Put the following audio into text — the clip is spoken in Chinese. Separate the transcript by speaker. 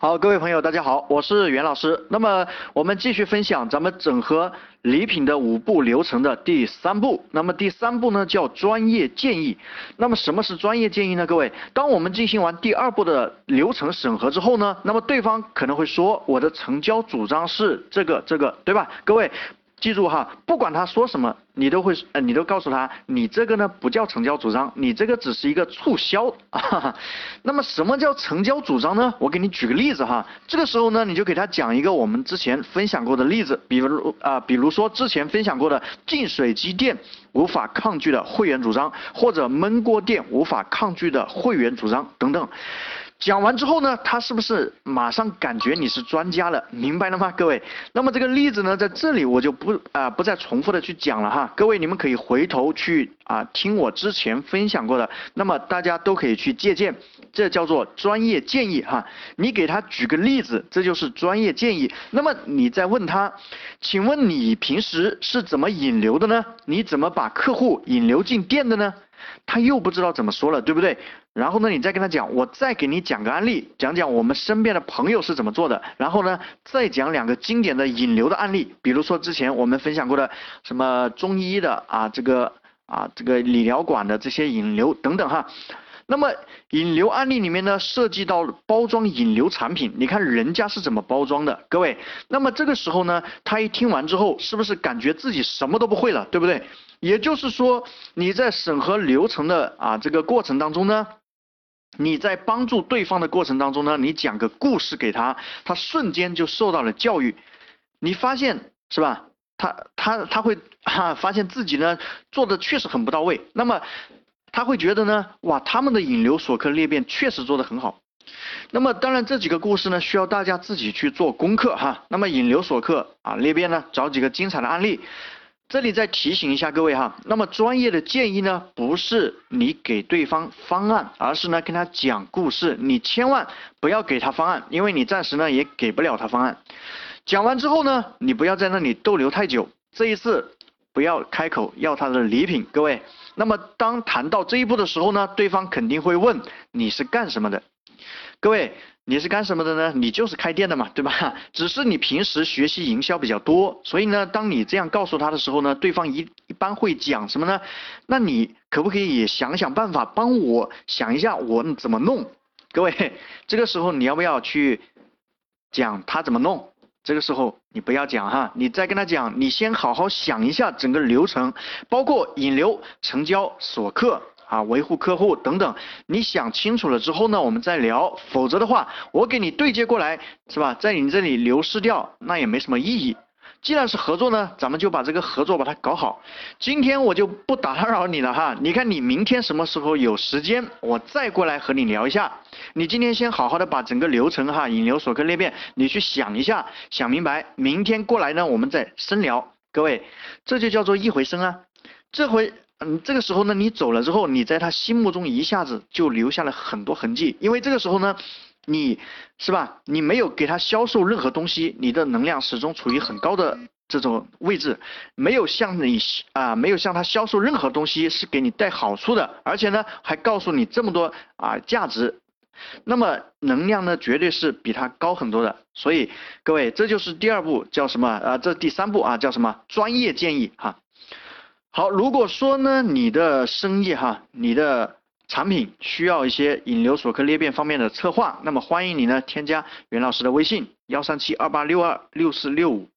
Speaker 1: 好，各位朋友，大家好，我是袁老师。那么我们继续分享咱们整合礼品的五步流程的第三步。那么第三步呢叫专业建议。那么什么是专业建议呢？各位，当我们进行完第二步的流程审核之后呢，那么对方可能会说我的成交主张是这个这个，对吧？各位。记住哈，不管他说什么，你都会呃，你都告诉他，你这个呢不叫成交主张，你这个只是一个促销。那么什么叫成交主张呢？我给你举个例子哈，这个时候呢，你就给他讲一个我们之前分享过的例子，比如啊，比如说之前分享过的净水机店无法抗拒的会员主张，或者焖锅店无法抗拒的会员主张等等。讲完之后呢，他是不是马上感觉你是专家了？明白了吗，各位？那么这个例子呢，在这里我就不啊不再重复的去讲了哈。各位你们可以回头去啊听我之前分享过的，那么大家都可以去借鉴，这叫做专业建议哈。你给他举个例子，这就是专业建议。那么你再问他，请问你平时是怎么引流的呢？你怎么把客户引流进店的呢？他又不知道怎么说了，对不对？然后呢，你再跟他讲，我再给你讲个案例，讲讲我们身边的朋友是怎么做的。然后呢，再讲两个经典的引流的案例，比如说之前我们分享过的什么中医的啊，这个啊这个理疗馆的这些引流等等哈。那么引流案例里面呢，涉及到包装引流产品，你看人家是怎么包装的，各位。那么这个时候呢，他一听完之后，是不是感觉自己什么都不会了，对不对？也就是说，你在审核流程的啊这个过程当中呢，你在帮助对方的过程当中呢，你讲个故事给他，他瞬间就受到了教育。你发现是吧？他他他会哈发现自己呢做的确实很不到位。那么他会觉得呢，哇，他们的引流锁客裂变确实做得很好。那么当然这几个故事呢，需要大家自己去做功课哈。那么引流锁客啊裂变呢，找几个精彩的案例。这里再提醒一下各位哈，那么专业的建议呢，不是你给对方方案，而是呢跟他讲故事。你千万不要给他方案，因为你暂时呢也给不了他方案。讲完之后呢，你不要在那里逗留太久。这一次不要开口要他的礼品，各位。那么当谈到这一步的时候呢，对方肯定会问你是干什么的，各位。你是干什么的呢？你就是开店的嘛，对吧？只是你平时学习营销比较多，所以呢，当你这样告诉他的时候呢，对方一一般会讲什么呢？那你可不可以想想办法，帮我想一下我怎么弄？各位，这个时候你要不要去讲他怎么弄？这个时候你不要讲哈，你再跟他讲，你先好好想一下整个流程，包括引流、成交、锁客。啊，维护客户等等，你想清楚了之后呢，我们再聊。否则的话，我给你对接过来，是吧？在你这里流失掉，那也没什么意义。既然是合作呢，咱们就把这个合作把它搞好。今天我就不打扰你了哈，你看你明天什么时候有时间，我再过来和你聊一下。你今天先好好的把整个流程哈，引流锁客裂变，你去想一下，想明白，明天过来呢，我们再深聊。各位，这就叫做一回生啊，这回。嗯，这个时候呢，你走了之后，你在他心目中一下子就留下了很多痕迹，因为这个时候呢，你是吧？你没有给他销售任何东西，你的能量始终处于很高的这种位置，没有向你啊，没有向他销售任何东西是给你带好处的，而且呢，还告诉你这么多啊价值，那么能量呢，绝对是比他高很多的。所以各位，这就是第二步叫什么啊？这第三步啊叫什么？专业建议哈。好，如果说呢，你的生意哈，你的产品需要一些引流锁客裂变方面的策划，那么欢迎你呢添加袁老师的微信幺三七二八六二六四六五。